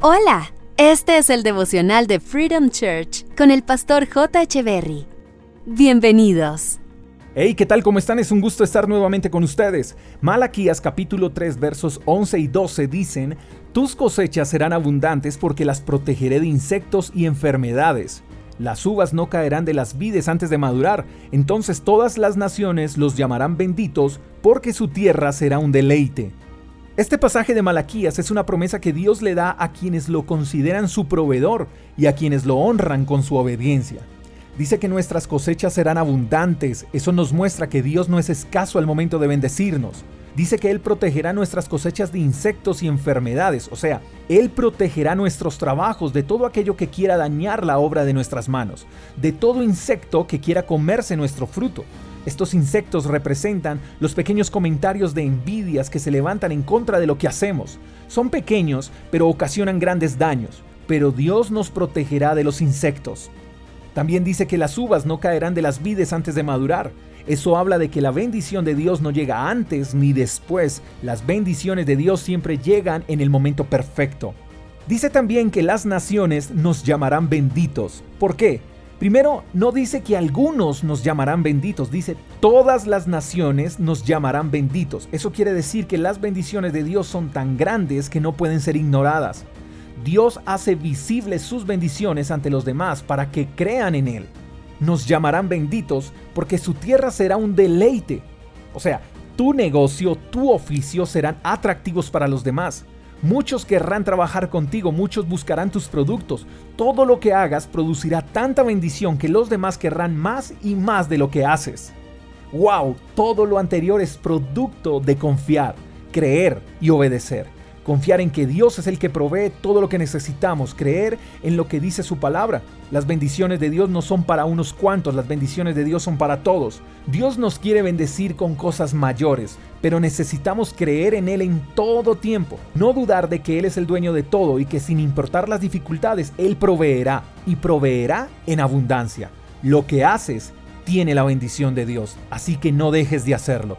Hola, este es el devocional de Freedom Church con el pastor J. Berry. Bienvenidos. Hey, ¿qué tal? ¿Cómo están? Es un gusto estar nuevamente con ustedes. Malaquías capítulo 3 versos 11 y 12 dicen, Tus cosechas serán abundantes porque las protegeré de insectos y enfermedades. Las uvas no caerán de las vides antes de madurar, entonces todas las naciones los llamarán benditos porque su tierra será un deleite. Este pasaje de Malaquías es una promesa que Dios le da a quienes lo consideran su proveedor y a quienes lo honran con su obediencia. Dice que nuestras cosechas serán abundantes, eso nos muestra que Dios no es escaso al momento de bendecirnos. Dice que Él protegerá nuestras cosechas de insectos y enfermedades, o sea, Él protegerá nuestros trabajos de todo aquello que quiera dañar la obra de nuestras manos, de todo insecto que quiera comerse nuestro fruto. Estos insectos representan los pequeños comentarios de envidias que se levantan en contra de lo que hacemos. Son pequeños, pero ocasionan grandes daños. Pero Dios nos protegerá de los insectos. También dice que las uvas no caerán de las vides antes de madurar. Eso habla de que la bendición de Dios no llega antes ni después. Las bendiciones de Dios siempre llegan en el momento perfecto. Dice también que las naciones nos llamarán benditos. ¿Por qué? Primero, no dice que algunos nos llamarán benditos, dice todas las naciones nos llamarán benditos. Eso quiere decir que las bendiciones de Dios son tan grandes que no pueden ser ignoradas. Dios hace visibles sus bendiciones ante los demás para que crean en Él. Nos llamarán benditos porque su tierra será un deleite. O sea, tu negocio, tu oficio serán atractivos para los demás. Muchos querrán trabajar contigo, muchos buscarán tus productos. Todo lo que hagas producirá tanta bendición que los demás querrán más y más de lo que haces. ¡Wow! Todo lo anterior es producto de confiar, creer y obedecer confiar en que Dios es el que provee todo lo que necesitamos, creer en lo que dice su palabra. Las bendiciones de Dios no son para unos cuantos, las bendiciones de Dios son para todos. Dios nos quiere bendecir con cosas mayores, pero necesitamos creer en Él en todo tiempo, no dudar de que Él es el dueño de todo y que sin importar las dificultades, Él proveerá y proveerá en abundancia. Lo que haces tiene la bendición de Dios, así que no dejes de hacerlo.